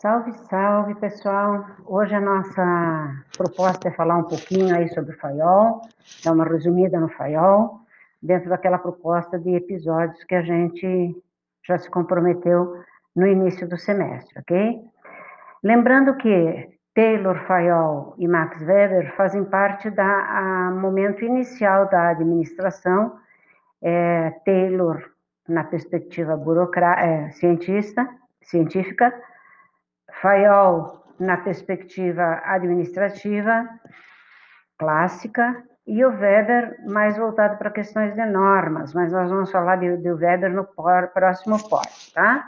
Salve, salve, pessoal! Hoje a nossa proposta é falar um pouquinho aí sobre o FAIOL, dar uma resumida no FAIOL, dentro daquela proposta de episódios que a gente já se comprometeu no início do semestre, ok? Lembrando que Taylor, Fayol e Max Weber fazem parte da momento inicial da administração, é, Taylor na perspectiva burocrata, é, cientista, científica, Fayol na perspectiva administrativa, clássica, e o Weber mais voltado para questões de normas, mas nós vamos falar do Weber no próximo pódio, tá?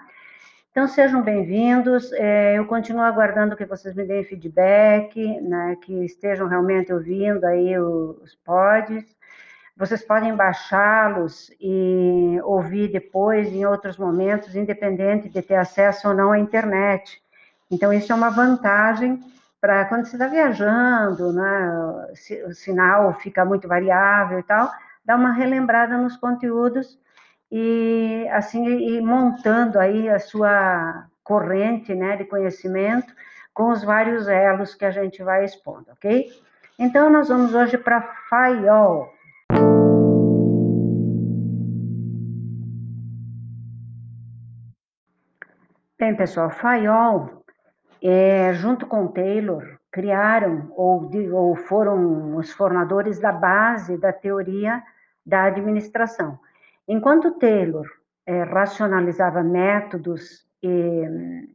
Então, sejam bem-vindos. É, eu continuo aguardando que vocês me deem feedback, né, que estejam realmente ouvindo aí os pods. Vocês podem baixá-los e ouvir depois, em outros momentos, independente de ter acesso ou não à internet. Então, isso é uma vantagem para quando você está viajando, né, o sinal fica muito variável e tal, dá uma relembrada nos conteúdos e assim e montando aí a sua corrente né, de conhecimento com os vários elos que a gente vai expondo, ok? Então, nós vamos hoje para FAIOL. Bem, pessoal, FAIOL, é, junto com Taylor, criaram ou, ou foram os formadores da base da teoria da administração. Enquanto Taylor é, racionalizava métodos e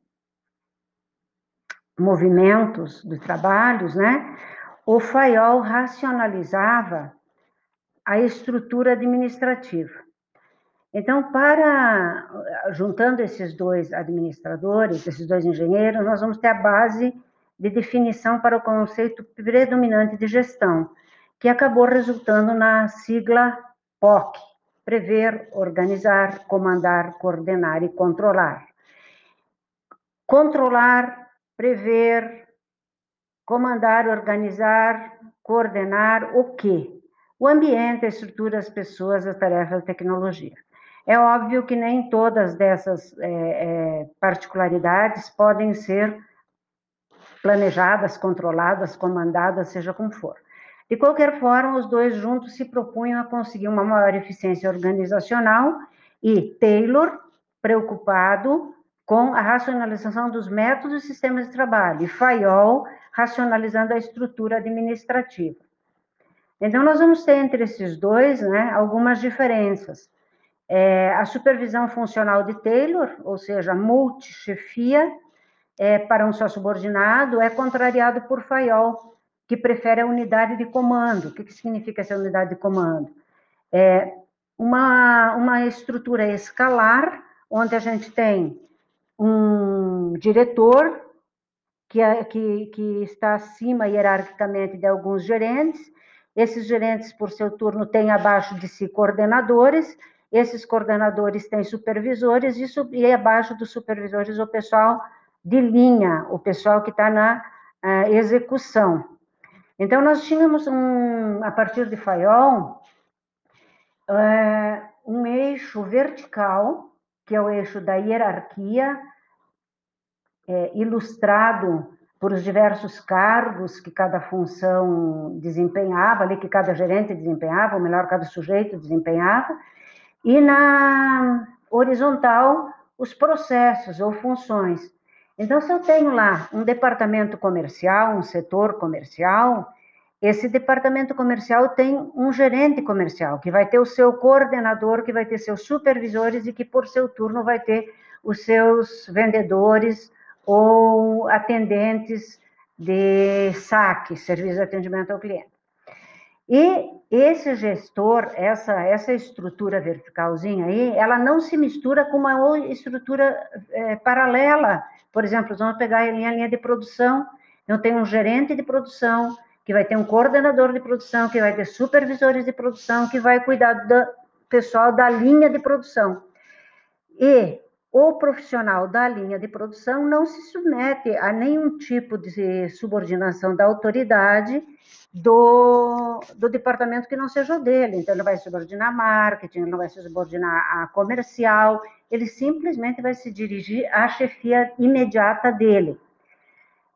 movimentos de trabalhos, né? O Fayol racionalizava a estrutura administrativa. Então, para juntando esses dois administradores, esses dois engenheiros, nós vamos ter a base de definição para o conceito predominante de gestão, que acabou resultando na sigla POC, prever, organizar, comandar, coordenar e controlar. Controlar, prever, comandar, organizar, coordenar o quê? O ambiente, a estrutura, as pessoas, as tarefas, a tecnologia. É óbvio que nem todas dessas é, é, particularidades podem ser planejadas, controladas, comandadas, seja como for. De qualquer forma, os dois juntos se propunham a conseguir uma maior eficiência organizacional e Taylor, preocupado com a racionalização dos métodos e sistemas de trabalho, e Fayol, racionalizando a estrutura administrativa. Então, nós vamos ter entre esses dois né, algumas diferenças. É, a supervisão funcional de Taylor, ou seja, multi-chefia, é, para um só subordinado, é contrariado por Fayol, que prefere a unidade de comando. O que, que significa essa unidade de comando? É uma, uma estrutura escalar, onde a gente tem um diretor que, é, que, que está acima hierarquicamente de alguns gerentes. Esses gerentes, por seu turno, têm abaixo de si coordenadores. Esses coordenadores têm supervisores e, e abaixo dos supervisores o pessoal de linha, o pessoal que está na uh, execução. Então, nós tínhamos, um, a partir de Fayol, é, um eixo vertical, que é o eixo da hierarquia, é, ilustrado por os diversos cargos que cada função desempenhava, ali que cada gerente desempenhava, ou melhor, cada sujeito desempenhava, e na horizontal, os processos ou funções. Então, se eu tenho lá um departamento comercial, um setor comercial, esse departamento comercial tem um gerente comercial, que vai ter o seu coordenador, que vai ter seus supervisores e que, por seu turno, vai ter os seus vendedores ou atendentes de saque, serviço de atendimento ao cliente. E esse gestor, essa, essa estrutura verticalzinha aí, ela não se mistura com uma estrutura é, paralela. Por exemplo, vamos pegar a linha, a linha de produção, eu tenho um gerente de produção, que vai ter um coordenador de produção, que vai ter supervisores de produção, que vai cuidar do pessoal da linha de produção. E o profissional da linha de produção não se submete a nenhum tipo de subordinação da autoridade do, do departamento que não seja o dele. Então, ele vai subordinar marketing, não vai se subordinar a comercial, ele simplesmente vai se dirigir à chefia imediata dele.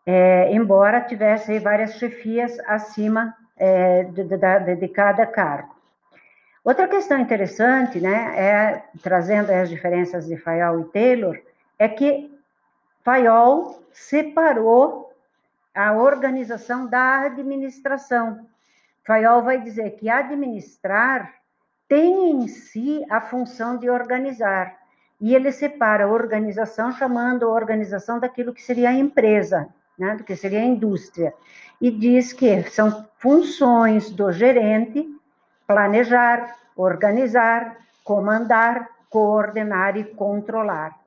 É, embora tivesse várias chefias acima é, de, de, de cada cargo. Outra questão interessante, né, é, trazendo as diferenças de Fayol e Taylor, é que Fayol separou a organização da administração. Fayol vai dizer que administrar tem em si a função de organizar. E ele separa a organização, chamando a organização daquilo que seria a empresa, né, do que seria a indústria. E diz que são funções do gerente planejar, organizar, comandar, coordenar e controlar.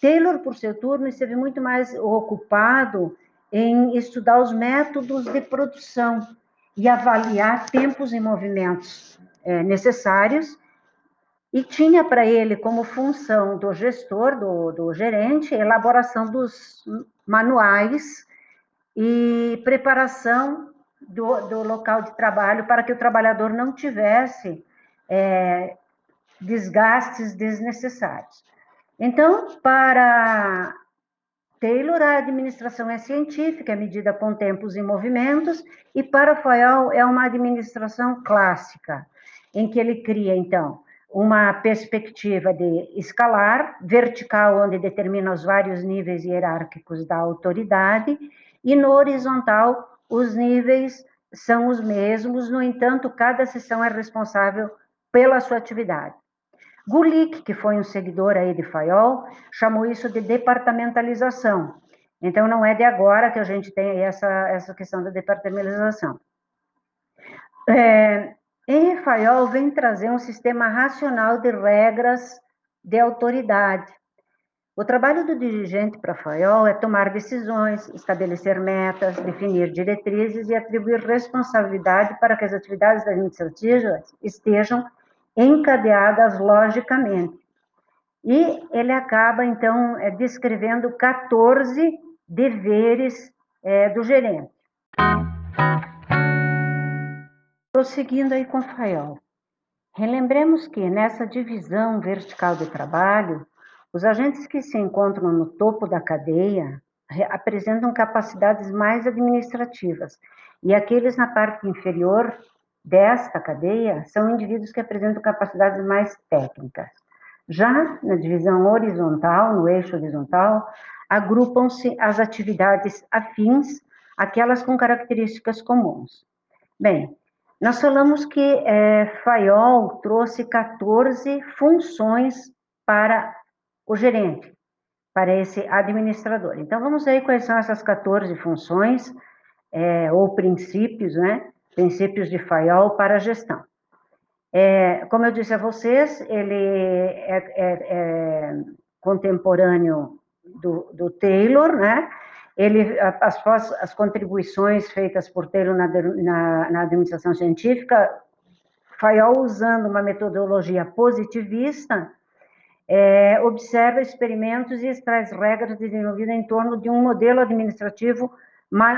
Taylor, por seu turno, esteve muito mais ocupado em estudar os métodos de produção e avaliar tempos e movimentos é, necessários, e tinha para ele como função do gestor, do, do gerente, elaboração dos manuais e preparação do, do local de trabalho para que o trabalhador não tivesse é, desgastes desnecessários. Então, para Taylor, a administração é científica, é medida com tempos e movimentos, e para Fayol é uma administração clássica, em que ele cria, então, uma perspectiva de escalar, vertical, onde determina os vários níveis hierárquicos da autoridade, e no horizontal, os níveis são os mesmos, no entanto, cada seção é responsável pela sua atividade. Gulick, que foi um seguidor aí de Fayol, chamou isso de departamentalização. Então, não é de agora que a gente tem essa, essa questão da departamentalização. É, Fayol vem trazer um sistema racional de regras de autoridade, o trabalho do dirigente para Fayol é tomar decisões, estabelecer metas, definir diretrizes e atribuir responsabilidade para que as atividades administrativas estejam encadeadas logicamente. E ele acaba, então, é, descrevendo 14 deveres é, do gerente. Prosseguindo aí com Fayol. Relembremos que nessa divisão vertical do trabalho, os agentes que se encontram no topo da cadeia apresentam capacidades mais administrativas, e aqueles na parte inferior desta cadeia são indivíduos que apresentam capacidades mais técnicas. Já na divisão horizontal, no eixo horizontal, agrupam-se as atividades afins, aquelas com características comuns. Bem, nós falamos que é, Fayol trouxe 14 funções para o gerente, para esse administrador. Então, vamos ver quais são essas 14 funções é, ou princípios, né? Princípios de Fayol para a gestão. É, como eu disse a vocês, ele é, é, é contemporâneo do, do, Taylor, né? Ele, as, as contribuições feitas por Taylor na, na, na administração científica, Fayol usando uma metodologia positivista, é, observa experimentos e extrai regras desenvolvidas em torno de um modelo administrativo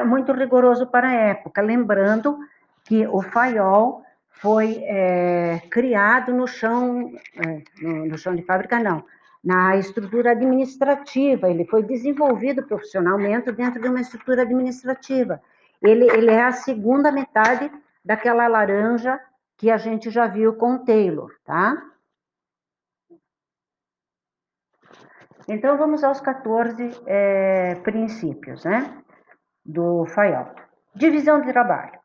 muito rigoroso para a época, lembrando que o FAIOL foi é, criado no chão, é, no, no chão de fábrica não, na estrutura administrativa, ele foi desenvolvido profissionalmente dentro de uma estrutura administrativa. Ele, ele é a segunda metade daquela laranja que a gente já viu com Taylor, tá? Então, vamos aos 14 é, princípios né, do Fayol. Divisão de trabalho.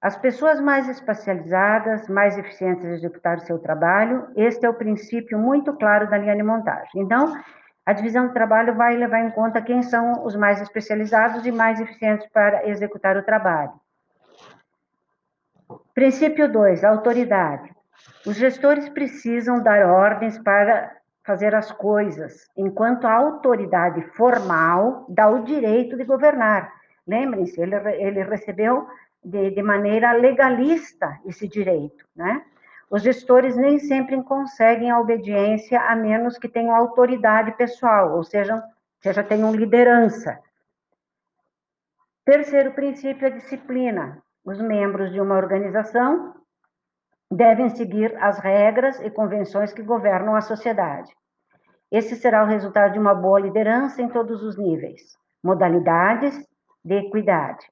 As pessoas mais especializadas, mais eficientes em executar o seu trabalho, este é o princípio muito claro da linha de montagem. Então, a divisão de trabalho vai levar em conta quem são os mais especializados e mais eficientes para executar o trabalho. Princípio 2, autoridade. Os gestores precisam dar ordens para fazer as coisas, enquanto a autoridade formal dá o direito de governar. Lembrem-se, ele, ele recebeu de, de maneira legalista esse direito, né? os gestores nem sempre conseguem a obediência a menos que tenham autoridade pessoal, ou seja, seja tenham liderança. Terceiro princípio é disciplina. Os membros de uma organização devem seguir as regras e convenções que governam a sociedade. Esse será o resultado de uma boa liderança em todos os níveis, modalidades de equidade,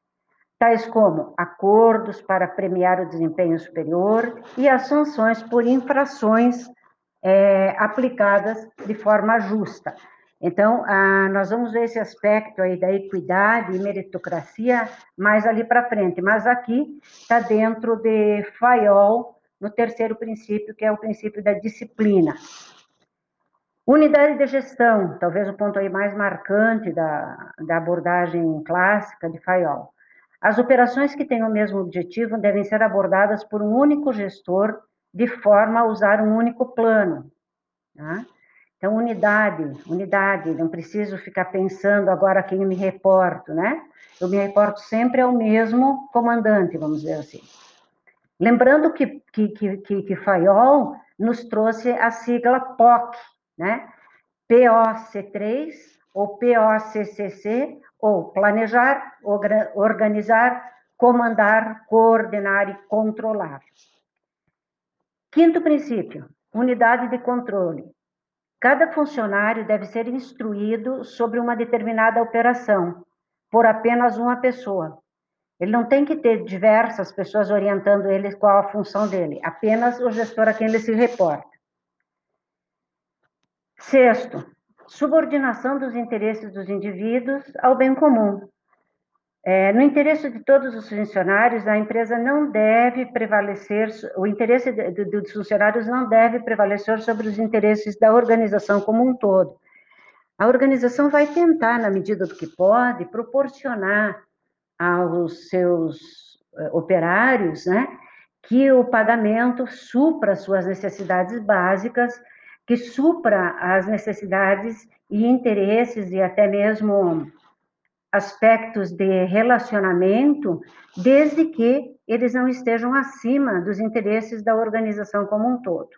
tais como acordos para premiar o desempenho superior e as sanções por infrações é, aplicadas de forma justa. Então, ah, nós vamos ver esse aspecto aí da equidade e meritocracia mais ali para frente, mas aqui está dentro de Fayol, no terceiro princípio, que é o princípio da disciplina. Unidade de gestão, talvez o ponto aí mais marcante da, da abordagem clássica de Fayol. As operações que têm o mesmo objetivo devem ser abordadas por um único gestor, de forma a usar um único plano. Tá? Então, unidade, unidade, não preciso ficar pensando agora quem eu me reporto, né? Eu me reporto sempre ao mesmo comandante, vamos dizer assim. Lembrando que, que, que, que, Fayol nos trouxe a sigla POC, né? POC3 ou POCCC, ou planejar, organizar, comandar, coordenar e controlar. Quinto princípio, unidade de controle. Cada funcionário deve ser instruído sobre uma determinada operação por apenas uma pessoa. Ele não tem que ter diversas pessoas orientando ele qual a função dele, apenas o gestor a quem ele se reporta. Sexto, subordinação dos interesses dos indivíduos ao bem comum. É, no interesse de todos os funcionários, a empresa não deve prevalecer, o interesse de, de, dos funcionários não deve prevalecer sobre os interesses da organização como um todo. A organização vai tentar, na medida do que pode, proporcionar aos seus uh, operários, né, que o pagamento supra suas necessidades básicas que supra as necessidades e interesses e até mesmo aspectos de relacionamento, desde que eles não estejam acima dos interesses da organização como um todo.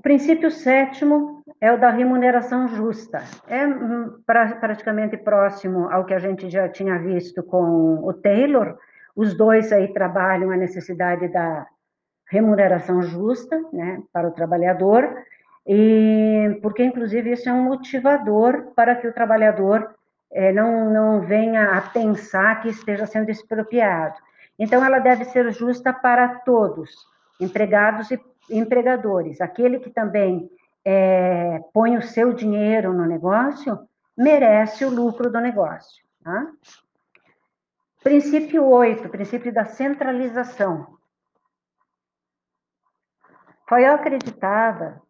O princípio sétimo é o da remuneração justa. É hum, pra, praticamente próximo ao que a gente já tinha visto com o Taylor. Os dois aí trabalham a necessidade da remuneração justa né, para o trabalhador, e porque, inclusive, isso é um motivador para que o trabalhador é, não, não venha a pensar que esteja sendo expropriado. Então, ela deve ser justa para todos, empregados e empregadores. Aquele que também é, põe o seu dinheiro no negócio merece o lucro do negócio. Tá? Princípio 8, princípio da centralização. Fayol acreditava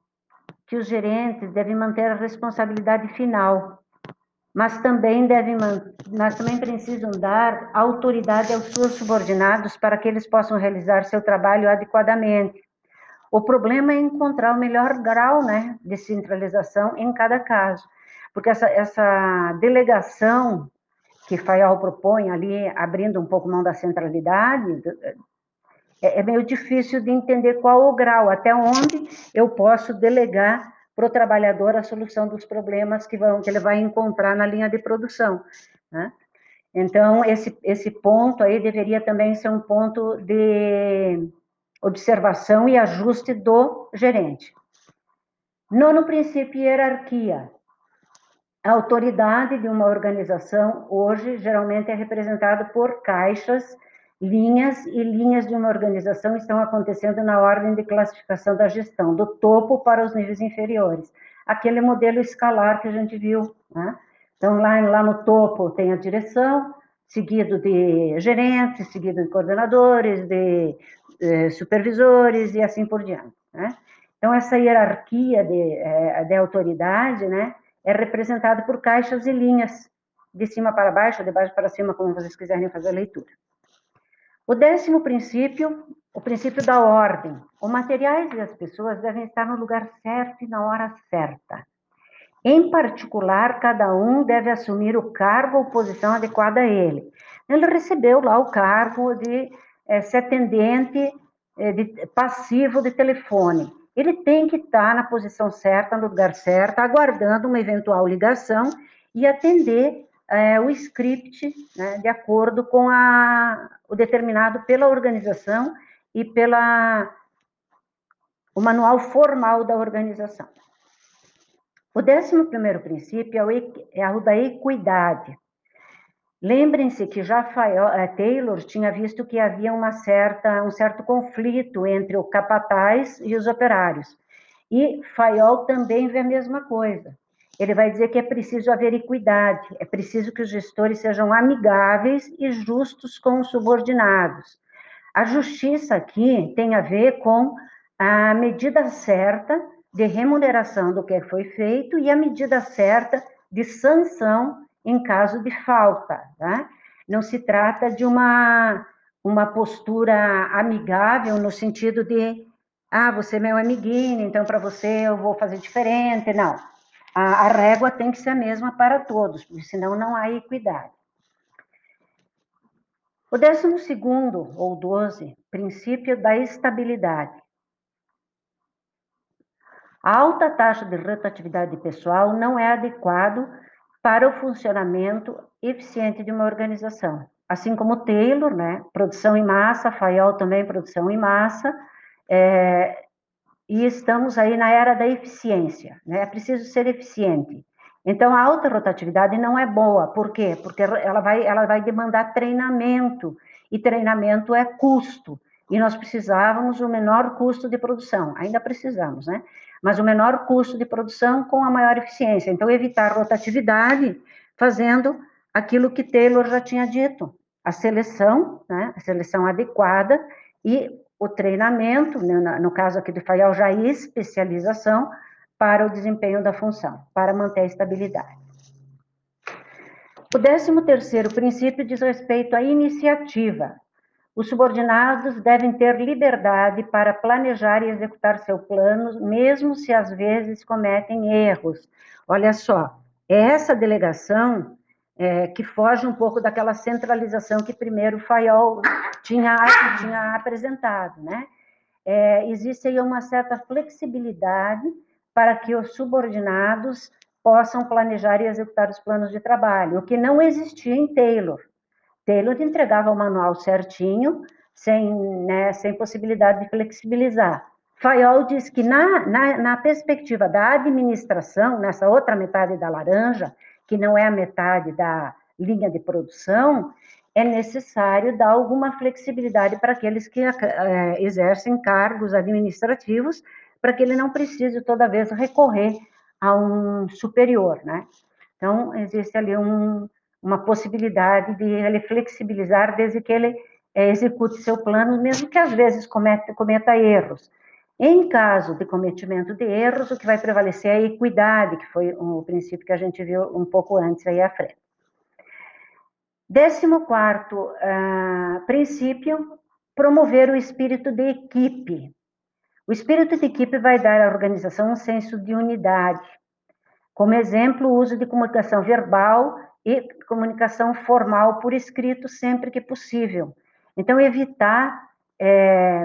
que os gerentes devem manter a responsabilidade final, mas também devem, mas também precisam dar autoridade aos seus subordinados para que eles possam realizar seu trabalho adequadamente. O problema é encontrar o melhor grau, né, de centralização em cada caso, porque essa, essa delegação que Fayol propõe ali, abrindo um pouco mão da centralidade, é, é meio difícil de entender qual o grau, até onde eu posso delegar para o trabalhador a solução dos problemas que, vão, que ele vai encontrar na linha de produção. Né? Então, esse, esse ponto aí deveria também ser um ponto de observação e ajuste do gerente. Nono princípio, hierarquia. A autoridade de uma organização hoje geralmente é representada por caixas linhas e linhas de uma organização estão acontecendo na ordem de classificação da gestão, do topo para os níveis inferiores. Aquele modelo escalar que a gente viu, né? Então, lá, lá no topo tem a direção, seguido de gerentes, seguido de coordenadores, de, de supervisores e assim por diante, né? Então, essa hierarquia de, eh, de autoridade, né, é representada por caixas e linhas, de cima para baixo, de baixo para cima, como vocês quiserem fazer a leitura. O décimo princípio, o princípio da ordem. Os materiais e as pessoas devem estar no lugar certo e na hora certa. Em particular, cada um deve assumir o cargo ou posição adequada a ele. Ele recebeu lá o cargo de é, ser atendente é, de, passivo de telefone. Ele tem que estar na posição certa, no lugar certo, aguardando uma eventual ligação e atender é, o script né, de acordo com a, o determinado pela organização e pela o manual formal da organização. O décimo primeiro princípio é o, é o da equidade. Lembrem-se que já eh, Taylor tinha visto que havia uma certa, um certo conflito entre o capataz e os operários. E Fayol também vê a mesma coisa. Ele vai dizer que é preciso haver equidade, é preciso que os gestores sejam amigáveis e justos com os subordinados. A justiça aqui tem a ver com a medida certa de remuneração do que foi feito e a medida certa de sanção em caso de falta. Tá? Não se trata de uma, uma postura amigável no sentido de, ah, você é meu amiguinho, então para você eu vou fazer diferente. Não. A, a régua tem que ser a mesma para todos, senão não há equidade. O décimo segundo, ou doze, princípio da estabilidade. A alta taxa de rotatividade pessoal não é adequado para o funcionamento eficiente de uma organização. Assim como Taylor, né, produção em massa, Fayol também produção em massa, é, e estamos aí na era da eficiência, né, é preciso ser eficiente. Então, a alta rotatividade não é boa, por quê? Porque ela vai, ela vai demandar treinamento, e treinamento é custo, e nós precisávamos o menor custo de produção, ainda precisamos, né? Mas o menor custo de produção com a maior eficiência. Então, evitar rotatividade fazendo aquilo que Taylor já tinha dito, a seleção, né, a seleção adequada e o treinamento, né, no caso aqui do Fayal, já especialização para o desempenho da função, para manter a estabilidade. O décimo terceiro princípio diz respeito à iniciativa, os subordinados devem ter liberdade para planejar e executar seu plano, mesmo se às vezes cometem erros. Olha só, é essa delegação é, que foge um pouco daquela centralização que primeiro o Fayol tinha, tinha apresentado, né? É, existe aí uma certa flexibilidade para que os subordinados possam planejar e executar os planos de trabalho, o que não existia em Taylor. Taylor entregava o manual certinho, sem, né, sem possibilidade de flexibilizar. Fayol diz que na, na, na, perspectiva da administração, nessa outra metade da laranja, que não é a metade da linha de produção, é necessário dar alguma flexibilidade para aqueles que é, exercem cargos administrativos, para que ele não precise toda vez recorrer a um superior, né? Então, existe ali um, uma possibilidade de ele flexibilizar desde que ele é, execute seu plano, mesmo que às vezes cometa, cometa erros. Em caso de cometimento de erros, o que vai prevalecer é a equidade, que foi o princípio que a gente viu um pouco antes aí à frente. Décimo quarto uh, princípio, promover o espírito de equipe. O espírito de equipe vai dar à organização um senso de unidade. Como exemplo, o uso de comunicação verbal e comunicação formal por escrito sempre que possível. Então, evitar é,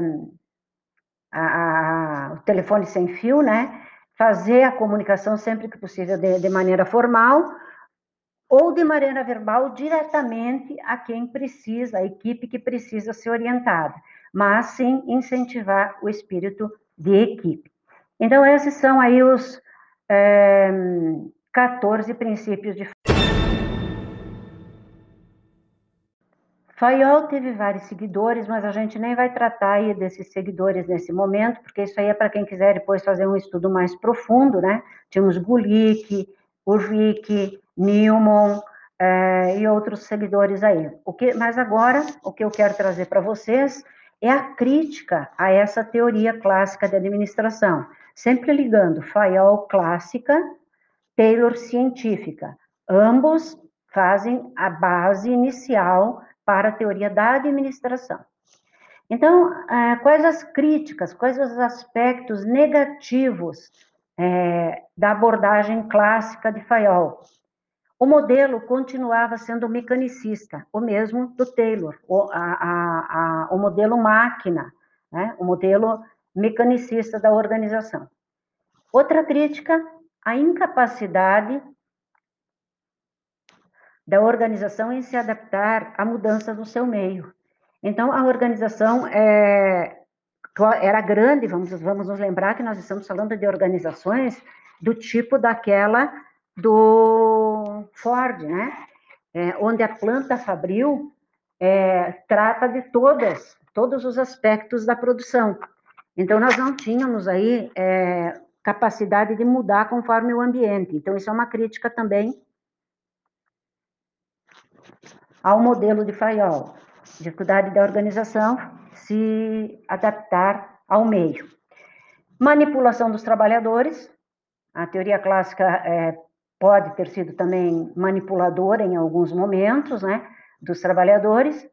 a, a, o telefone sem fio, né? Fazer a comunicação sempre que possível de, de maneira formal ou de maneira verbal diretamente a quem precisa, a equipe que precisa ser orientada, mas sim incentivar o espírito de equipe. Então, esses são aí os é, 14 princípios de Fayol teve vários seguidores, mas a gente nem vai tratar aí desses seguidores nesse momento, porque isso aí é para quem quiser depois fazer um estudo mais profundo, né? Tínhamos Gulick, Urvik, Newman é, e outros seguidores aí. O que, mas agora, o que eu quero trazer para vocês é a crítica a essa teoria clássica de administração, sempre ligando Fayol clássica, Taylor científica. Ambos fazem a base inicial para a teoria da administração. Então, é, quais as críticas, quais os aspectos negativos é, da abordagem clássica de Fayol? O modelo continuava sendo mecanicista, o mesmo do Taylor, o, a, a, a, o modelo máquina, né? o modelo mecanicista da organização. Outra crítica, a incapacidade da organização em se adaptar à mudança do seu meio. Então, a organização é, era grande, vamos, vamos nos lembrar que nós estamos falando de organizações do tipo daquela do Ford, né? É, onde a planta fabril é, trata de todas, todos os aspectos da produção. Então, nós não tínhamos aí é, capacidade de mudar conforme o ambiente. Então, isso é uma crítica também ao modelo de Fayol. Dificuldade da organização se adaptar ao meio. Manipulação dos trabalhadores. A teoria clássica é, pode ter sido também manipuladora em alguns momentos, né, dos trabalhadores.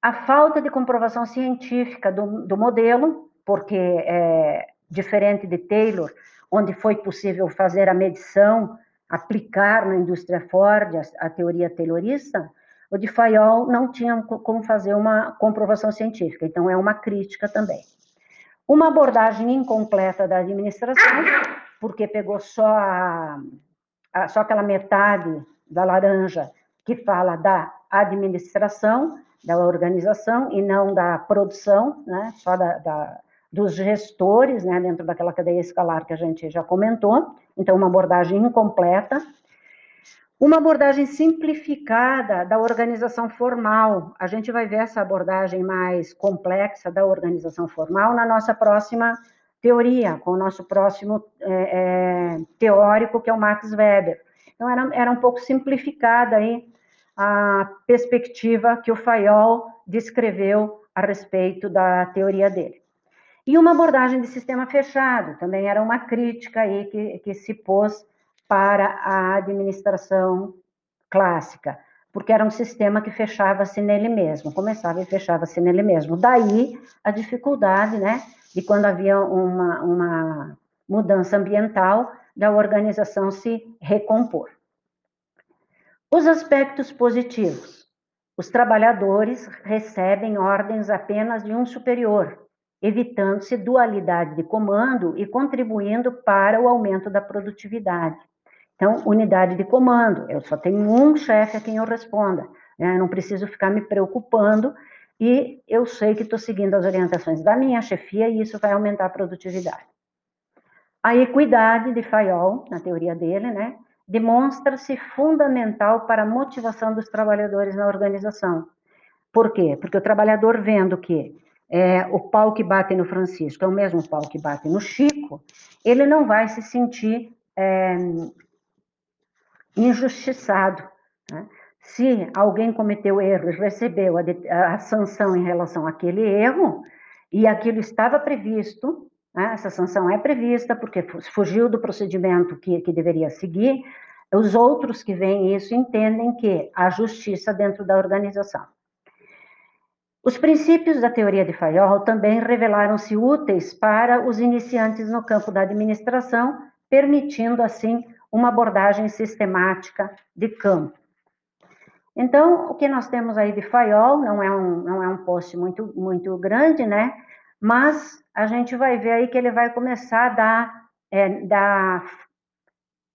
A falta de comprovação científica do, do modelo, porque é diferente de Taylor, onde foi possível fazer a medição, aplicar na indústria Ford a, a teoria taylorista, o de Fayol não tinha como fazer uma comprovação científica, então é uma crítica também. Uma abordagem incompleta da administração, porque pegou só, a, a, só aquela metade da laranja que fala da administração, da organização, e não da produção, né, só da, da dos gestores, né, dentro daquela cadeia escalar que a gente já comentou. Então, uma abordagem incompleta. Uma abordagem simplificada da organização formal. A gente vai ver essa abordagem mais complexa da organização formal na nossa próxima teoria, com o nosso próximo é, é, teórico, que é o Max Weber. Então, era, era um pouco simplificada aí a perspectiva que o Fayol descreveu a respeito da teoria dele. E uma abordagem de sistema fechado, também era uma crítica aí que, que se pôs para a administração clássica, porque era um sistema que fechava-se nele mesmo, começava e fechava-se nele mesmo. Daí a dificuldade, né, de quando havia uma, uma mudança ambiental, da organização se recompor. Os aspectos positivos. Os trabalhadores recebem ordens apenas de um superior, evitando-se dualidade de comando e contribuindo para o aumento da produtividade. Então, unidade de comando, eu só tenho um chefe a quem eu responda, né? eu não preciso ficar me preocupando e eu sei que estou seguindo as orientações da minha chefia e isso vai aumentar a produtividade. A equidade de Fayol, na teoria dele, né, demonstra-se fundamental para a motivação dos trabalhadores na organização. Por quê? Porque o trabalhador vendo que é, o pau que bate no Francisco é o mesmo pau que bate no Chico, ele não vai se sentir é, injustiçado. Né? Se alguém cometeu erro e recebeu a, a, sanção em relação àquele erro, e aquilo estava previsto, né? essa sanção é prevista porque fugiu do procedimento que, que deveria seguir, os outros que veem isso entendem que há justiça dentro da organização. Os princípios da teoria de Fayol também revelaram-se úteis para os iniciantes no campo da administração, permitindo assim uma abordagem sistemática de campo. Então, o que nós temos aí de Fayol não é um, não é um post muito, muito grande, né? Mas a gente vai ver aí que ele vai começar a dar, é, dar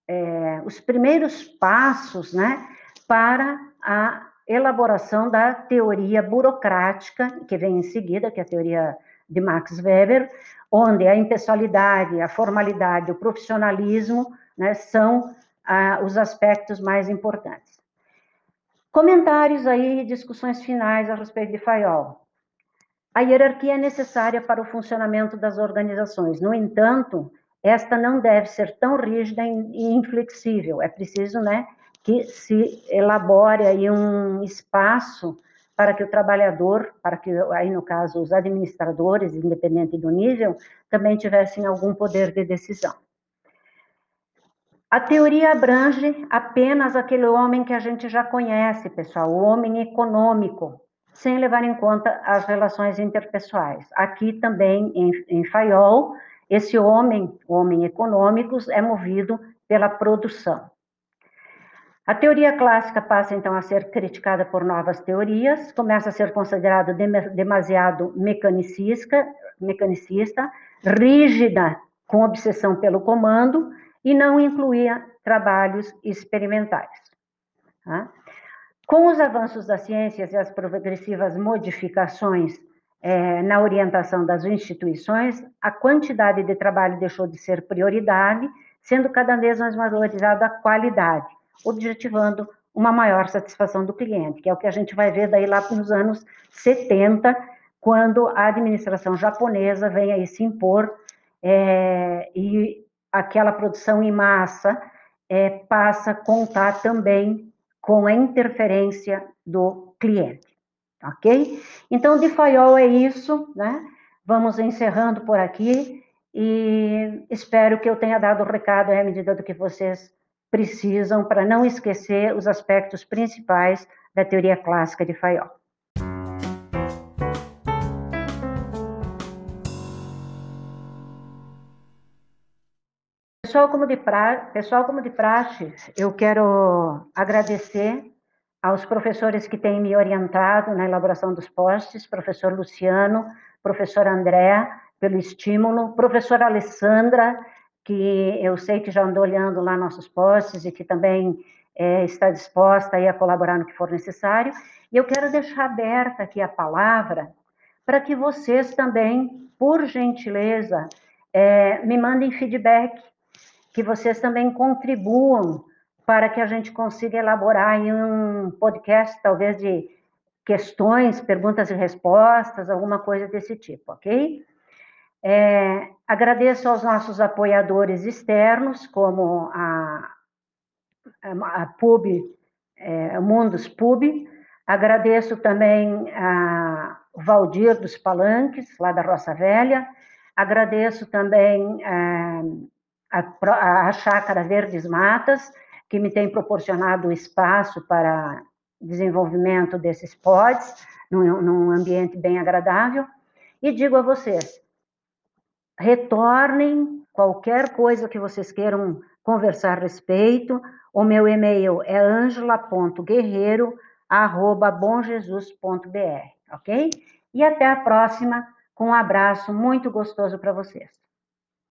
é, os primeiros passos, né? Para a elaboração da teoria burocrática, que vem em seguida, que é a teoria de Max Weber, onde a impessoalidade, a formalidade, o profissionalismo né, são ah, os aspectos mais importantes. Comentários aí, discussões finais a respeito de Fayol. A hierarquia é necessária para o funcionamento das organizações. No entanto, esta não deve ser tão rígida e inflexível. É preciso, né, que se elabore aí um espaço para que o trabalhador, para que aí no caso os administradores, independente do nível, também tivessem algum poder de decisão. A teoria abrange apenas aquele homem que a gente já conhece, pessoal, o homem econômico, sem levar em conta as relações interpessoais. Aqui também, em, em Fayol, esse homem, homem econômico, é movido pela produção. A teoria clássica passa então a ser criticada por novas teorias, começa a ser considerado demasiado mecanicista, mecanicista, rígida, com obsessão pelo comando e não incluía trabalhos experimentais. Tá? Com os avanços das ciências e as progressivas modificações é, na orientação das instituições, a quantidade de trabalho deixou de ser prioridade, sendo cada vez mais valorizada a qualidade objetivando uma maior satisfação do cliente, que é o que a gente vai ver daí lá nos anos 70, quando a administração japonesa vem aí se impor é, e aquela produção em massa é, passa a contar também com a interferência do cliente, ok? Então, de Fayol é isso, né? Vamos encerrando por aqui e espero que eu tenha dado o recado à medida do que vocês precisam para não esquecer os aspectos principais da teoria clássica de Fayol. Pessoal como, de pra... Pessoal como de praxe, eu quero agradecer aos professores que têm me orientado na elaboração dos posts, professor Luciano, professor André, pelo estímulo, professora Alessandra, que eu sei que já andou olhando lá nossos posts e que também é, está disposta a colaborar no que for necessário. E eu quero deixar aberta aqui a palavra para que vocês também, por gentileza, é, me mandem feedback, que vocês também contribuam para que a gente consiga elaborar um podcast, talvez de questões, perguntas e respostas, alguma coisa desse tipo, ok? É, agradeço aos nossos apoiadores externos, como a, a, a Pub, é, Mundus Pub. Agradeço também a Valdir dos Palanques, lá da Roça Velha. Agradeço também é, a, a Chácara Verdes Matas, que me tem proporcionado espaço para desenvolvimento desses pods, num, num ambiente bem agradável. E digo a vocês, retornem qualquer coisa que vocês queiram conversar a respeito. O meu e-mail é angela.guerreiro@bomjesus.br, ok? E até a próxima, com um abraço muito gostoso para vocês.